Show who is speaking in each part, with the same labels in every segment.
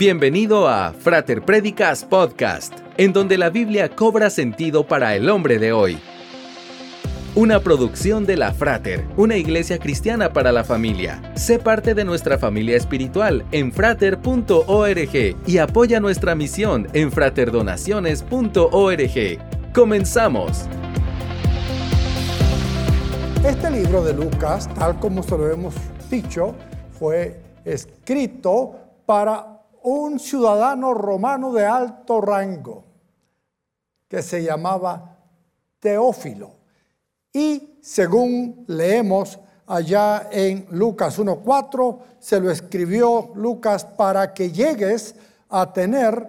Speaker 1: Bienvenido a Frater Predicas Podcast, en donde la Biblia cobra sentido para el hombre de hoy. Una producción de la Frater, una iglesia cristiana para la familia. Sé parte de nuestra familia espiritual en frater.org y apoya nuestra misión en fraterdonaciones.org. Comenzamos.
Speaker 2: Este libro de Lucas, tal como se lo hemos dicho, fue escrito para un ciudadano romano de alto rango que se llamaba Teófilo. Y según leemos allá en Lucas 1.4, se lo escribió Lucas para que llegues a tener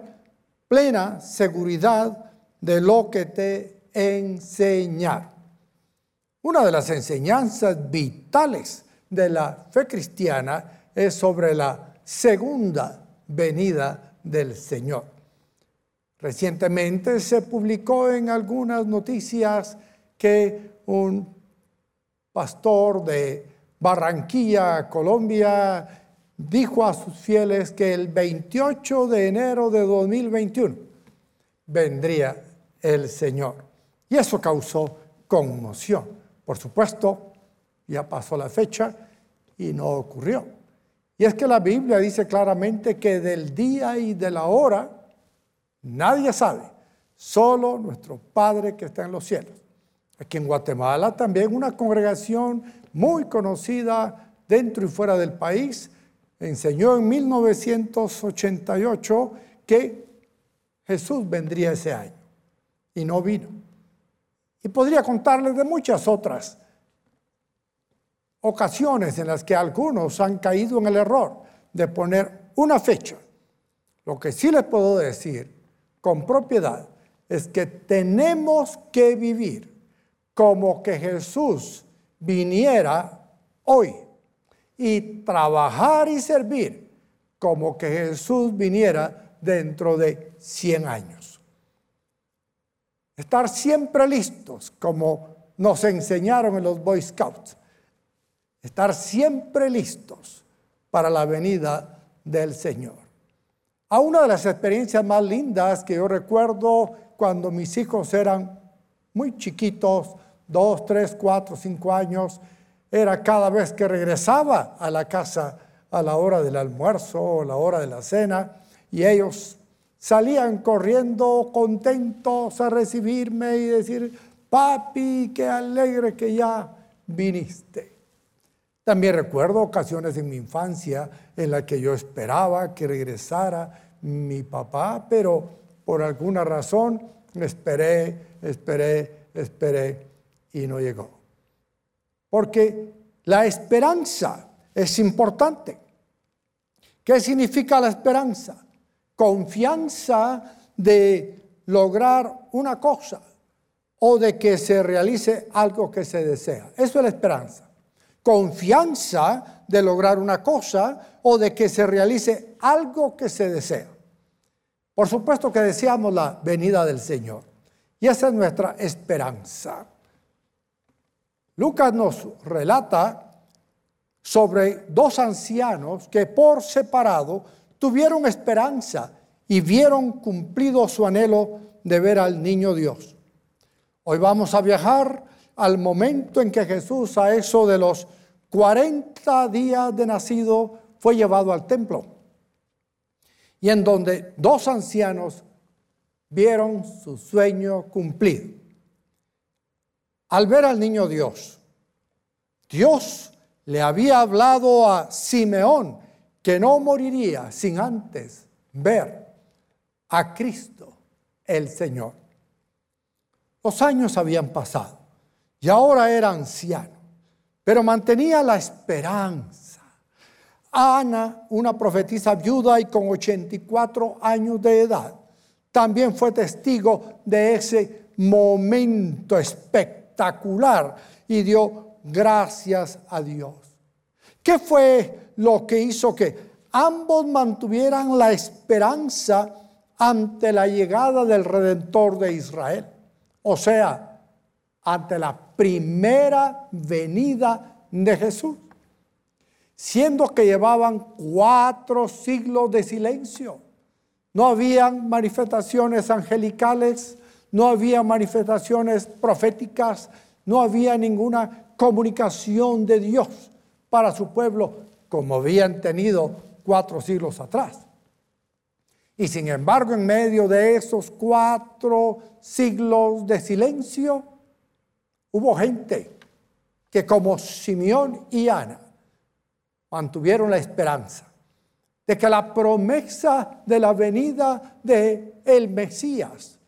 Speaker 2: plena seguridad de lo que te enseñar. Una de las enseñanzas vitales de la fe cristiana es sobre la segunda venida del Señor. Recientemente se publicó en algunas noticias que un pastor de Barranquilla, Colombia, dijo a sus fieles que el 28 de enero de 2021 vendría el Señor. Y eso causó conmoción. Por supuesto, ya pasó la fecha y no ocurrió. Y es que la Biblia dice claramente que del día y de la hora nadie sabe, solo nuestro Padre que está en los cielos. Aquí en Guatemala también una congregación muy conocida dentro y fuera del país enseñó en 1988 que Jesús vendría ese año y no vino. Y podría contarles de muchas otras ocasiones en las que algunos han caído en el error de poner una fecha. Lo que sí les puedo decir con propiedad es que tenemos que vivir como que Jesús viniera hoy y trabajar y servir como que Jesús viniera dentro de 100 años. Estar siempre listos como nos enseñaron en los Boy Scouts estar siempre listos para la venida del Señor. A una de las experiencias más lindas que yo recuerdo cuando mis hijos eran muy chiquitos, dos, tres, cuatro, cinco años, era cada vez que regresaba a la casa a la hora del almuerzo o la hora de la cena y ellos salían corriendo contentos a recibirme y decir, papi, qué alegre que ya viniste. También recuerdo ocasiones en mi infancia en las que yo esperaba que regresara mi papá, pero por alguna razón esperé, esperé, esperé y no llegó. Porque la esperanza es importante. ¿Qué significa la esperanza? Confianza de lograr una cosa o de que se realice algo que se desea. Eso es la esperanza confianza de lograr una cosa o de que se realice algo que se desea. Por supuesto que deseamos la venida del Señor y esa es nuestra esperanza. Lucas nos relata sobre dos ancianos que por separado tuvieron esperanza y vieron cumplido su anhelo de ver al niño Dios. Hoy vamos a viajar al momento en que Jesús a eso de los 40 días de nacido fue llevado al templo y en donde dos ancianos vieron su sueño cumplido. Al ver al niño Dios, Dios le había hablado a Simeón que no moriría sin antes ver a Cristo el Señor. Los años habían pasado y ahora era anciano, pero mantenía la esperanza. Ana, una profetisa viuda y con 84 años de edad, también fue testigo de ese momento espectacular y dio gracias a Dios. ¿Qué fue lo que hizo que ambos mantuvieran la esperanza ante la llegada del Redentor de Israel? O sea, ante la primera venida de Jesús. siendo que llevaban cuatro siglos de silencio. No habían manifestaciones angelicales, no había manifestaciones proféticas, no había ninguna comunicación de Dios para su pueblo como habían tenido cuatro siglos atrás. Y sin embargo, en medio de esos cuatro siglos de silencio, hubo gente que como Simeón y Ana mantuvieron la esperanza de que la promesa de la venida de el Mesías,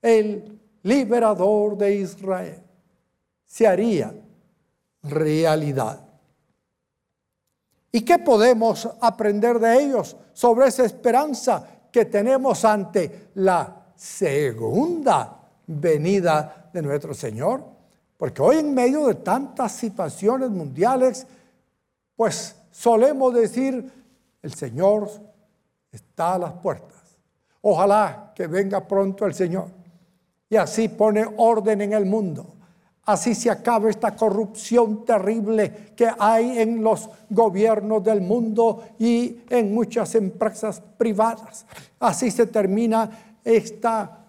Speaker 2: el liberador de Israel, se haría realidad. ¿Y qué podemos aprender de ellos sobre esa esperanza que tenemos ante la segunda venida de nuestro Señor? Porque hoy en medio de tantas situaciones mundiales, pues solemos decir, el Señor está a las puertas. Ojalá que venga pronto el Señor. Y así pone orden en el mundo. Así se acaba esta corrupción terrible que hay en los gobiernos del mundo y en muchas empresas privadas. Así se termina esta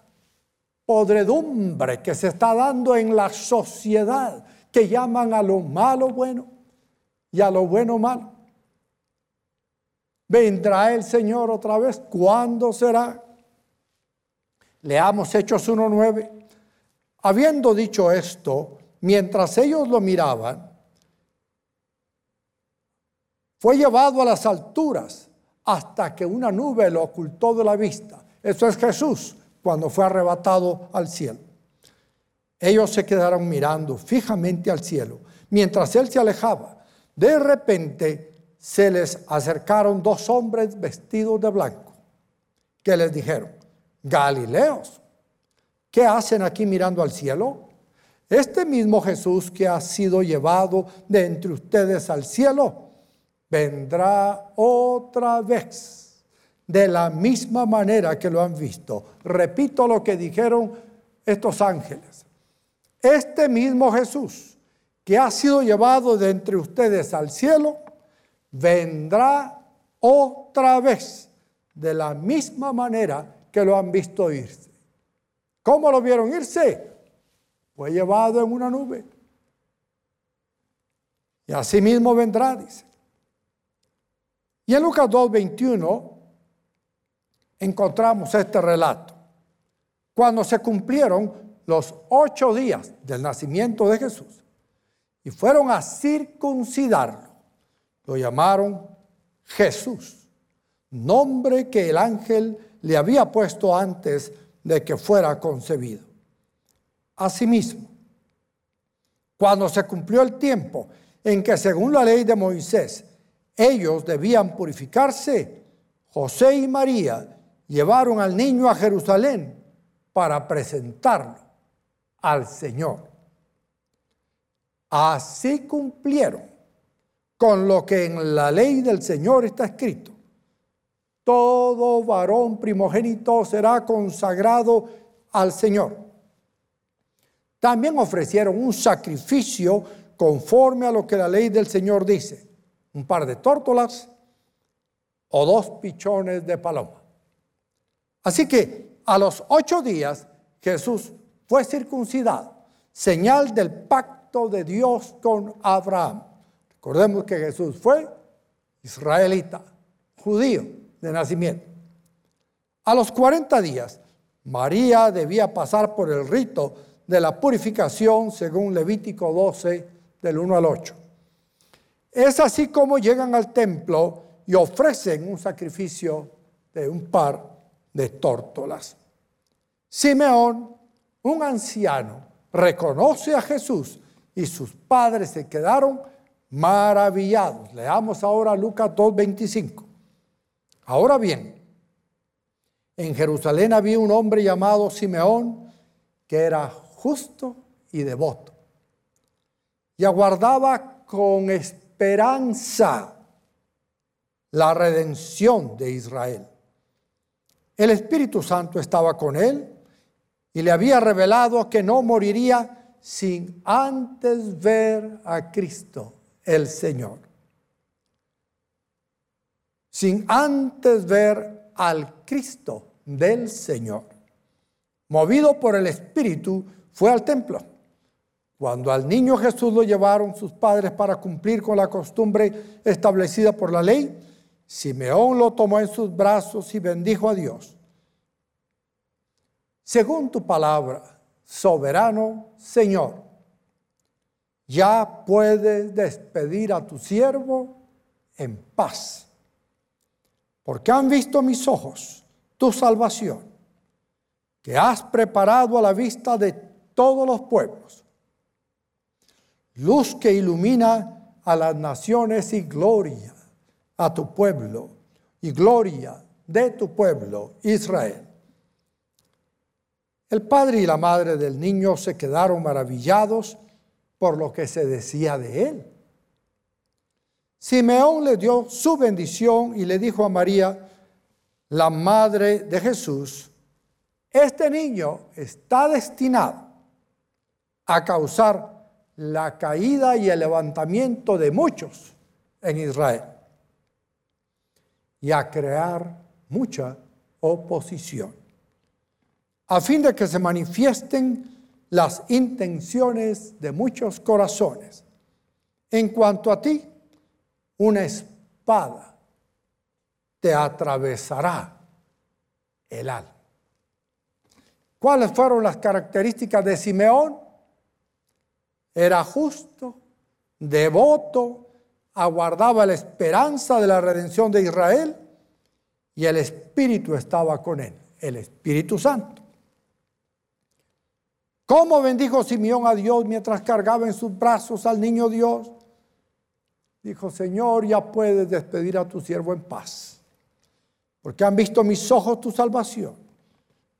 Speaker 2: podredumbre que se está dando en la sociedad, que llaman a lo malo bueno y a lo bueno malo. ¿Vendrá el Señor otra vez? ¿Cuándo será? Leamos Hechos 1.9. Habiendo dicho esto, mientras ellos lo miraban, fue llevado a las alturas hasta que una nube lo ocultó de la vista. Eso es Jesús cuando fue arrebatado al cielo. Ellos se quedaron mirando fijamente al cielo. Mientras él se alejaba, de repente se les acercaron dos hombres vestidos de blanco, que les dijeron, Galileos, ¿qué hacen aquí mirando al cielo? Este mismo Jesús que ha sido llevado de entre ustedes al cielo, vendrá otra vez de la misma manera que lo han visto. Repito lo que dijeron estos ángeles. Este mismo Jesús que ha sido llevado de entre ustedes al cielo, vendrá otra vez de la misma manera que lo han visto irse. ¿Cómo lo vieron irse? Fue llevado en una nube. Y así mismo vendrá, dice. Y en Lucas 2.21 encontramos este relato. Cuando se cumplieron los ocho días del nacimiento de Jesús y fueron a circuncidarlo, lo llamaron Jesús, nombre que el ángel le había puesto antes de que fuera concebido. Asimismo, cuando se cumplió el tiempo en que según la ley de Moisés ellos debían purificarse, José y María llevaron al niño a Jerusalén para presentarlo al Señor. Así cumplieron con lo que en la ley del Señor está escrito. Todo varón primogénito será consagrado al Señor. También ofrecieron un sacrificio conforme a lo que la ley del Señor dice. Un par de tórtolas o dos pichones de paloma. Así que a los ocho días Jesús fue circuncidado, señal del pacto de Dios con Abraham. Recordemos que Jesús fue israelita, judío de nacimiento. A los 40 días, María debía pasar por el rito de la purificación según Levítico 12 del 1 al 8. Es así como llegan al templo y ofrecen un sacrificio de un par de tórtolas. Simeón, un anciano, reconoce a Jesús y sus padres se quedaron maravillados. Leamos ahora Lucas 2.25. Ahora bien, en Jerusalén había un hombre llamado Simeón que era justo y devoto y aguardaba con esperanza la redención de Israel. El Espíritu Santo estaba con él y le había revelado que no moriría sin antes ver a Cristo el Señor. sin antes ver al Cristo del Señor. Movido por el Espíritu, fue al templo. Cuando al niño Jesús lo llevaron sus padres para cumplir con la costumbre establecida por la ley, Simeón lo tomó en sus brazos y bendijo a Dios. Según tu palabra, soberano Señor, ya puedes despedir a tu siervo en paz, porque han visto mis ojos tu salvación, que has preparado a la vista de todos los pueblos, luz que ilumina a las naciones y gloria a tu pueblo y gloria de tu pueblo Israel. El padre y la madre del niño se quedaron maravillados por lo que se decía de él. Simeón le dio su bendición y le dijo a María, la madre de Jesús, este niño está destinado a causar la caída y el levantamiento de muchos en Israel y a crear mucha oposición, a fin de que se manifiesten las intenciones de muchos corazones. En cuanto a ti, una espada te atravesará el alma. ¿Cuáles fueron las características de Simeón? Era justo, devoto, aguardaba la esperanza de la redención de Israel y el Espíritu estaba con él, el Espíritu Santo. ¿Cómo bendijo Simeón a Dios mientras cargaba en sus brazos al niño Dios? Dijo, Señor, ya puedes despedir a tu siervo en paz, porque han visto mis ojos tu salvación,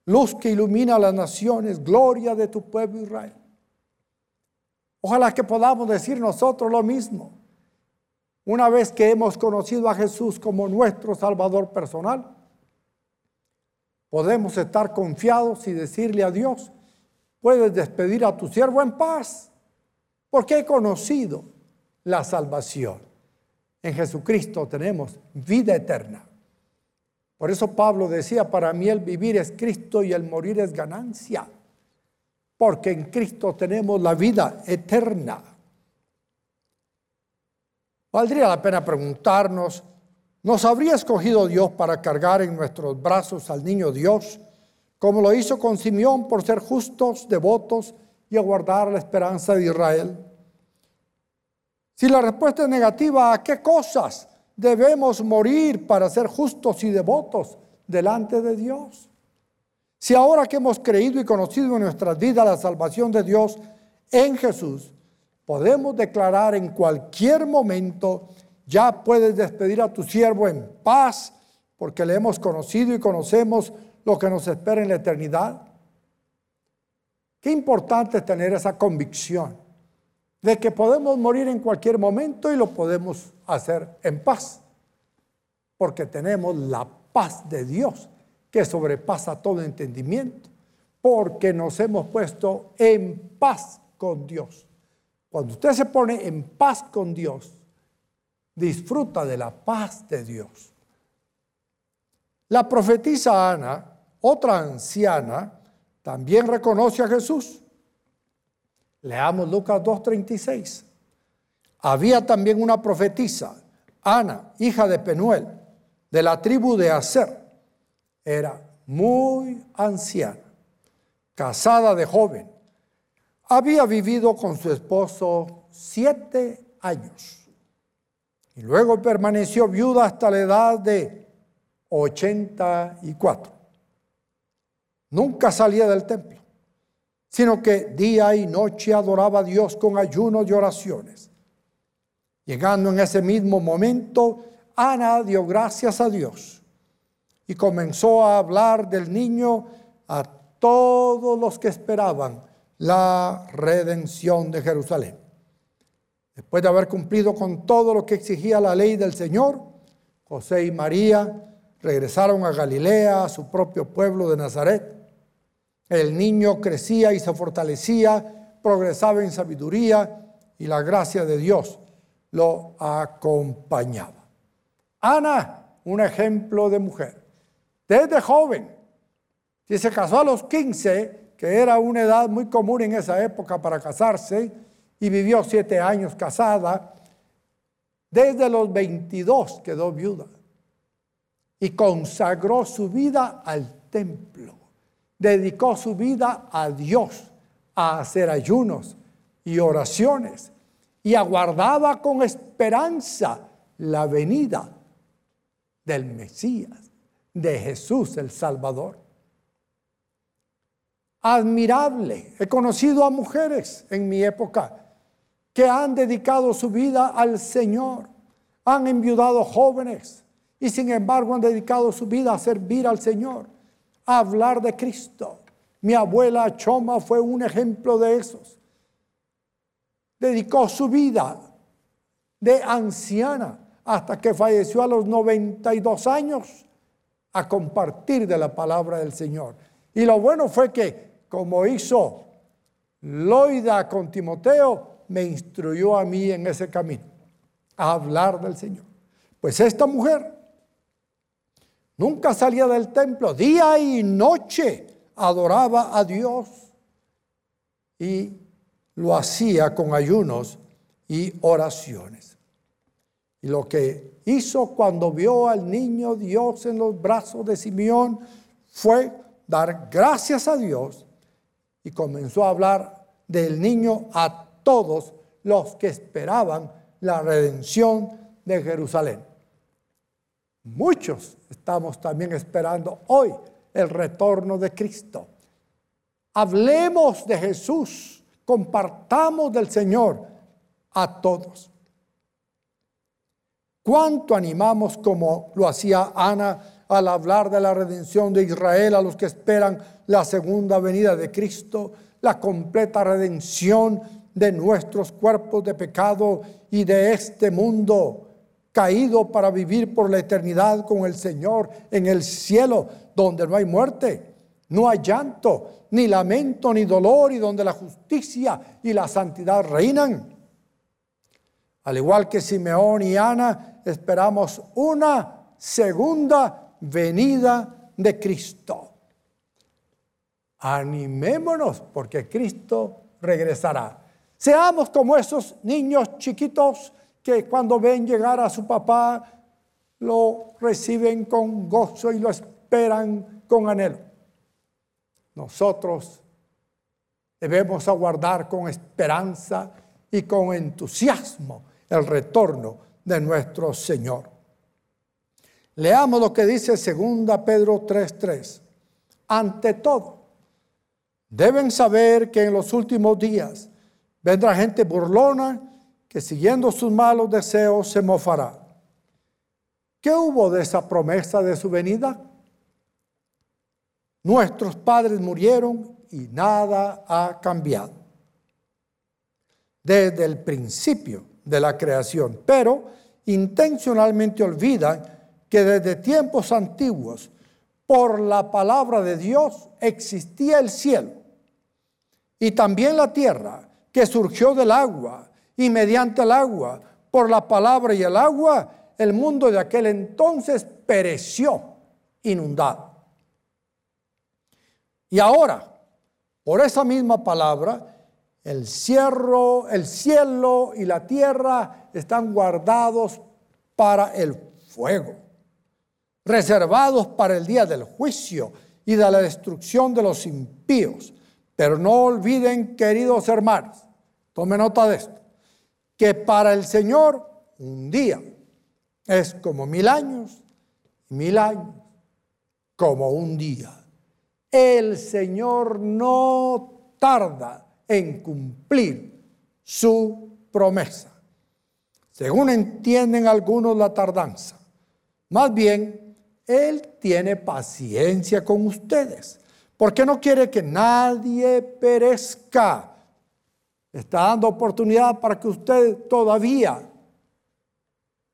Speaker 2: luz que ilumina las naciones, gloria de tu pueblo Israel. Ojalá que podamos decir nosotros lo mismo. Una vez que hemos conocido a Jesús como nuestro Salvador personal, podemos estar confiados y decirle a Dios, puedes despedir a tu siervo en paz, porque he conocido la salvación. En Jesucristo tenemos vida eterna. Por eso Pablo decía, para mí el vivir es Cristo y el morir es ganancia, porque en Cristo tenemos la vida eterna. Valdría la pena preguntarnos, ¿nos habría escogido Dios para cargar en nuestros brazos al niño Dios? como lo hizo con Simeón por ser justos, devotos y aguardar la esperanza de Israel? Si la respuesta es negativa, ¿a qué cosas debemos morir para ser justos y devotos delante de Dios? Si ahora que hemos creído y conocido en nuestras vidas la salvación de Dios en Jesús, podemos declarar en cualquier momento, ya puedes despedir a tu siervo en paz, porque le hemos conocido y conocemos lo que nos espera en la eternidad. Qué importante es tener esa convicción de que podemos morir en cualquier momento y lo podemos hacer en paz, porque tenemos la paz de Dios que sobrepasa todo entendimiento, porque nos hemos puesto en paz con Dios. Cuando usted se pone en paz con Dios, disfruta de la paz de Dios. La profetisa Ana otra anciana también reconoce a Jesús. Leamos Lucas 2.36. Había también una profetisa, Ana, hija de Penuel, de la tribu de Aser. Era muy anciana, casada de joven. Había vivido con su esposo siete años y luego permaneció viuda hasta la edad de 84 nunca salía del templo, sino que día y noche adoraba a Dios con ayunos y oraciones. Llegando en ese mismo momento, Ana dio gracias a Dios y comenzó a hablar del niño a todos los que esperaban la redención de Jerusalén. Después de haber cumplido con todo lo que exigía la ley del Señor, José y María regresaron a Galilea, a su propio pueblo de Nazaret. El niño crecía y se fortalecía, progresaba en sabiduría y la gracia de Dios lo acompañaba. Ana un ejemplo de mujer. Desde joven, si se casó a los 15, que era una edad muy común en esa época para casarse, y vivió siete años casada, desde los 22 quedó viuda y consagró su vida al templo, dedicó su vida a Dios, a hacer ayunos y oraciones, y aguardaba con esperanza la venida del Mesías, de Jesús el Salvador. Admirable. He conocido a mujeres en mi época que han dedicado su vida al Señor, han enviudado jóvenes y sin embargo han dedicado su vida a servir al Señor, a hablar de Cristo. Mi abuela Choma fue un ejemplo de esos. Dedicó su vida de anciana hasta que falleció a los 92 años a compartir de la palabra del Señor. Y lo bueno fue que, como hizo Loida con Timoteo, me instruyó a mí en ese camino, a hablar del Señor. Pues esta mujer nunca salía del templo, día y noche adoraba a Dios y lo hacía con ayunos y oraciones. Y lo que hizo cuando vio al niño Dios en los brazos de Simeón fue dar gracias a Dios y comenzó a hablar del niño a todos los que esperaban la redención de Jerusalén. Muchos estamos también esperando hoy el retorno de Cristo. Hablemos de Jesús, compartamos del Señor a todos. ¿Cuánto animamos como lo hacía Ana al hablar de la redención de Israel a los que esperan la segunda venida de Cristo, la completa redención de nuestros cuerpos de pecado y de este mundo caído para vivir por la eternidad con el Señor en el cielo, donde no hay muerte, no hay llanto, ni lamento, ni dolor, y donde la justicia y la santidad reinan. Al igual que Simeón y Ana, esperamos una segunda venida de Cristo. Animémonos porque Cristo regresará. Seamos como esos niños chiquitos que cuando ven llegar a su papá lo reciben con gozo y lo esperan con anhelo. Nosotros debemos aguardar con esperanza y con entusiasmo el retorno de nuestro Señor. Leamos lo que dice 2 Pedro 3:3. Ante todo, deben saber que en los últimos días Vendrá gente burlona que siguiendo sus malos deseos se mofará. ¿Qué hubo de esa promesa de su venida? Nuestros padres murieron y nada ha cambiado. Desde el principio de la creación, pero intencionalmente olvidan que desde tiempos antiguos, por la palabra de Dios, existía el cielo y también la tierra que surgió del agua y mediante el agua, por la palabra y el agua, el mundo de aquel entonces pereció inundado. Y ahora, por esa misma palabra, el cielo, el cielo y la tierra están guardados para el fuego, reservados para el día del juicio y de la destrucción de los impíos. Pero no olviden, queridos hermanos, Tome nota de esto. Que para el Señor un día es como mil años, mil años como un día. El Señor no tarda en cumplir su promesa. Según entienden algunos la tardanza. Más bien, Él tiene paciencia con ustedes, porque no quiere que nadie perezca Está dando oportunidad para que usted todavía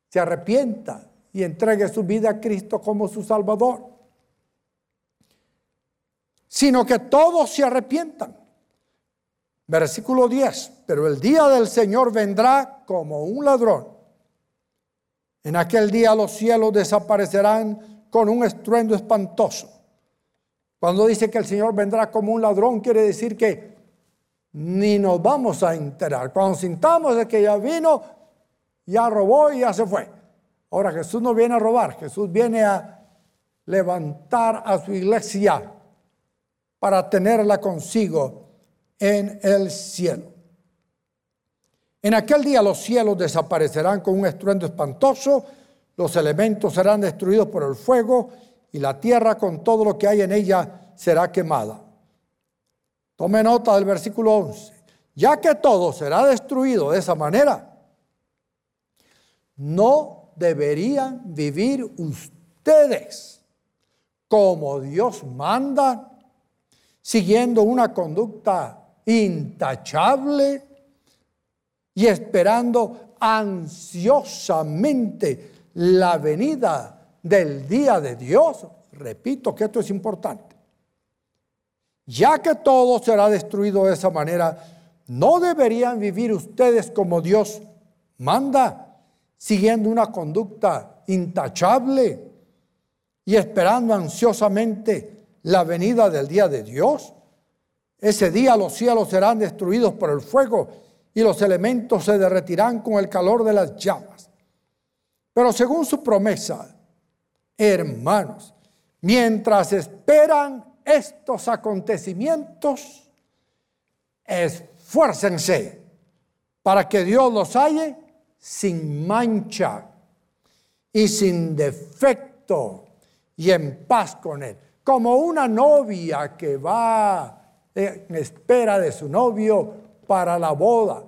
Speaker 2: se arrepienta y entregue su vida a Cristo como su Salvador. Sino que todos se arrepientan. Versículo 10. Pero el día del Señor vendrá como un ladrón. En aquel día los cielos desaparecerán con un estruendo espantoso. Cuando dice que el Señor vendrá como un ladrón, quiere decir que ni nos vamos a enterar. Cuando sintamos de que ya vino, ya robó y ya se fue. Ahora Jesús no viene a robar, Jesús viene a levantar a su iglesia para tenerla consigo en el cielo. En aquel día los cielos desaparecerán con un estruendo espantoso, los elementos serán destruidos por el fuego y la tierra con todo lo que hay en ella será quemada. Tome nota del versículo 11. Ya que todo será destruido de esa manera, no deberían vivir ustedes como Dios manda, siguiendo una conducta intachable y esperando ansiosamente la venida del día de Dios. Repito que esto es importante. Ya que todo será destruido de esa manera, ¿no deberían vivir ustedes como Dios manda, siguiendo una conducta intachable y esperando ansiosamente la venida del día de Dios? Ese día los cielos serán destruidos por el fuego y los elementos se derretirán con el calor de las llamas. Pero según su promesa, hermanos, mientras esperan estos acontecimientos, esfuércense para que Dios los halle sin mancha y sin defecto y en paz con Él. Como una novia que va en espera de su novio para la boda.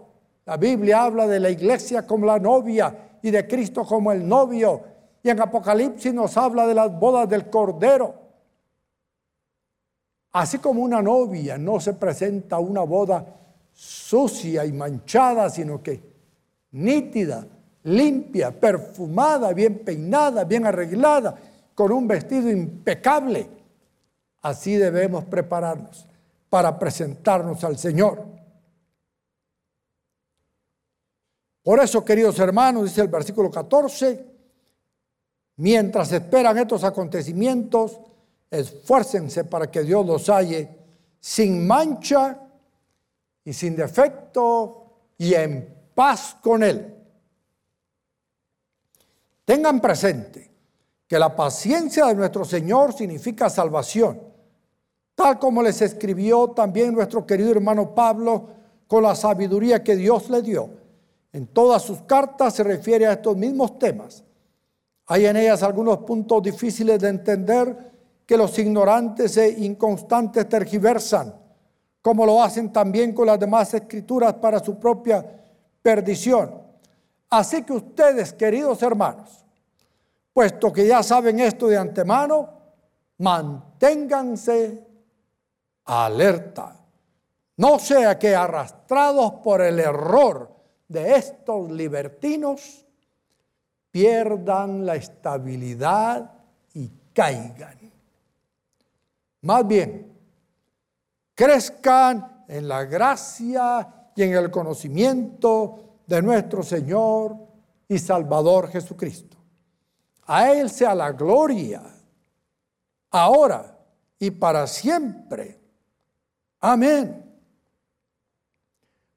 Speaker 2: La Biblia habla de la iglesia como la novia y de Cristo como el novio. Y en Apocalipsis nos habla de las bodas del Cordero. Así como una novia no se presenta una boda sucia y manchada, sino que nítida, limpia, perfumada, bien peinada, bien arreglada, con un vestido impecable. Así debemos prepararnos para presentarnos al Señor. Por eso, queridos hermanos, dice el versículo 14, mientras esperan estos acontecimientos, esfuércense para que Dios los halle sin mancha y sin defecto y en paz con Él. Tengan presente que la paciencia de nuestro Señor significa salvación tal como les escribió también nuestro querido hermano Pablo con la sabiduría que Dios le dio. En todas sus cartas se refiere a estos mismos temas. Hay en ellas algunos puntos difíciles de entender que los ignorantes e inconstantes tergiversan, como lo hacen también con las demás escrituras para su propia perdición. Así que ustedes, queridos hermanos, puesto que ya saben esto de antemano, manténganse alerta. No sea que arrastrados por el error de estos libertinos, pierdan la estabilidad y caigan. Más bien, crezcan en la gracia y en el conocimiento de nuestro Señor y Salvador Jesucristo. A Él sea la gloria, ahora y para siempre. Amén.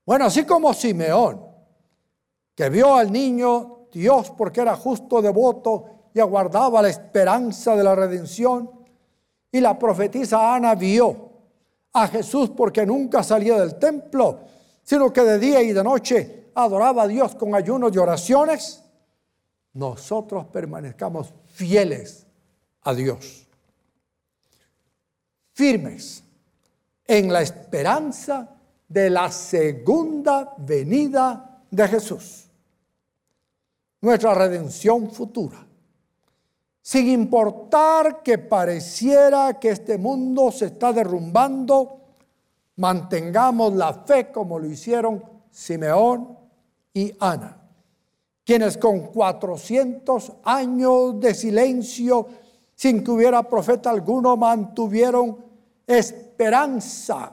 Speaker 2: Bueno, así como Simeón, que vio al niño Dios porque era justo, devoto y aguardaba la esperanza de la redención, y la profetisa Ana vio a Jesús porque nunca salía del templo, sino que de día y de noche adoraba a Dios con ayunos y oraciones, nosotros permanezcamos fieles a Dios, firmes en la esperanza de la segunda venida de Jesús. Nuestra redención futura. Sin importar que pareciera que este mundo se está derrumbando, mantengamos la fe como lo hicieron Simeón y Ana, quienes con 400 años de silencio, sin que hubiera profeta alguno, mantuvieron esperanza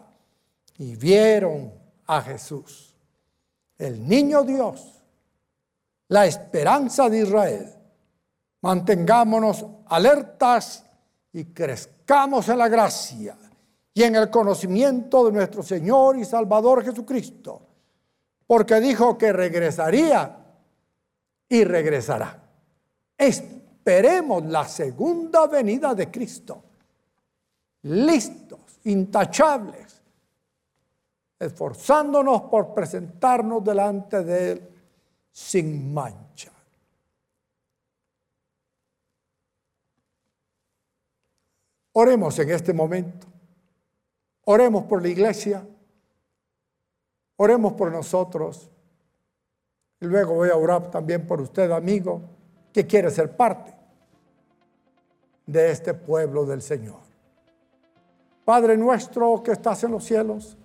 Speaker 2: y vieron a Jesús, el niño Dios, la esperanza de Israel. Mantengámonos alertas y crezcamos en la gracia y en el conocimiento de nuestro Señor y Salvador Jesucristo, porque dijo que regresaría y regresará. Esperemos la segunda venida de Cristo, listos, intachables, esforzándonos por presentarnos delante de Él sin mancha. Oremos en este momento. Oremos por la iglesia. Oremos por nosotros. Y luego voy a orar también por usted, amigo, que quiere ser parte de este pueblo del Señor. Padre nuestro que estás en los cielos,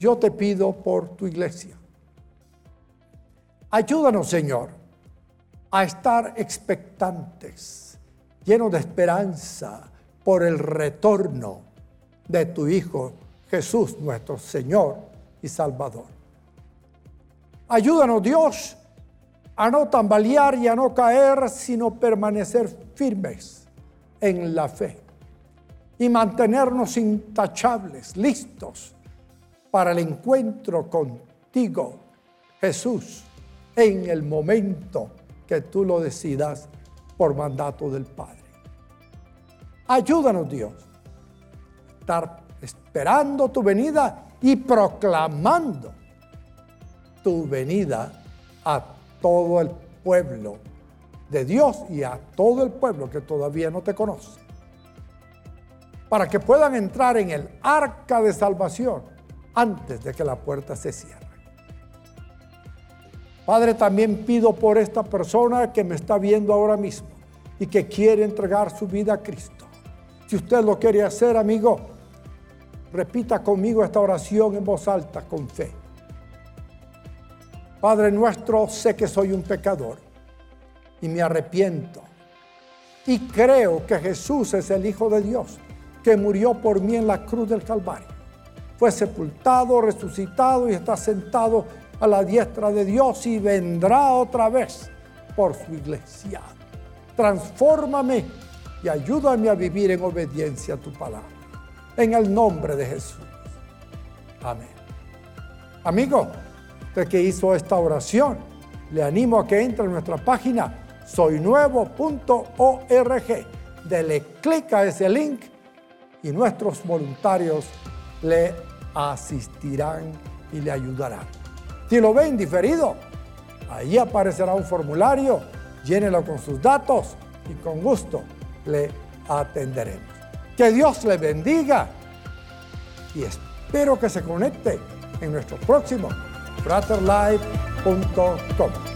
Speaker 2: yo te pido por tu iglesia. Ayúdanos, Señor, a estar expectantes, llenos de esperanza por el retorno de tu Hijo Jesús, nuestro Señor y Salvador. Ayúdanos, Dios, a no tambalear y a no caer, sino permanecer firmes en la fe y mantenernos intachables, listos para el encuentro contigo, Jesús, en el momento que tú lo decidas por mandato del Padre. Ayúdanos, Dios, a estar esperando tu venida y proclamando tu venida a todo el pueblo de Dios y a todo el pueblo que todavía no te conoce, para que puedan entrar en el arca de salvación antes de que la puerta se cierre. Padre, también pido por esta persona que me está viendo ahora mismo y que quiere entregar su vida a Cristo. Si usted lo quiere hacer, amigo, repita conmigo esta oración en voz alta, con fe. Padre nuestro, sé que soy un pecador y me arrepiento. Y creo que Jesús es el Hijo de Dios, que murió por mí en la cruz del Calvario. Fue sepultado, resucitado y está sentado a la diestra de Dios y vendrá otra vez por su iglesia. Transfórmame y ayúdame a vivir en obediencia a tu palabra. En el nombre de Jesús. Amén. Amigo, que hizo esta oración, le animo a que entre en nuestra página soynuevo.org. Dele clic a ese link y nuestros voluntarios le asistirán y le ayudarán. Si lo ven diferido, ahí aparecerá un formulario, llénelo con sus datos y con gusto le atenderemos. Que Dios le bendiga y espero que se conecte en nuestro próximo fraterlife.com.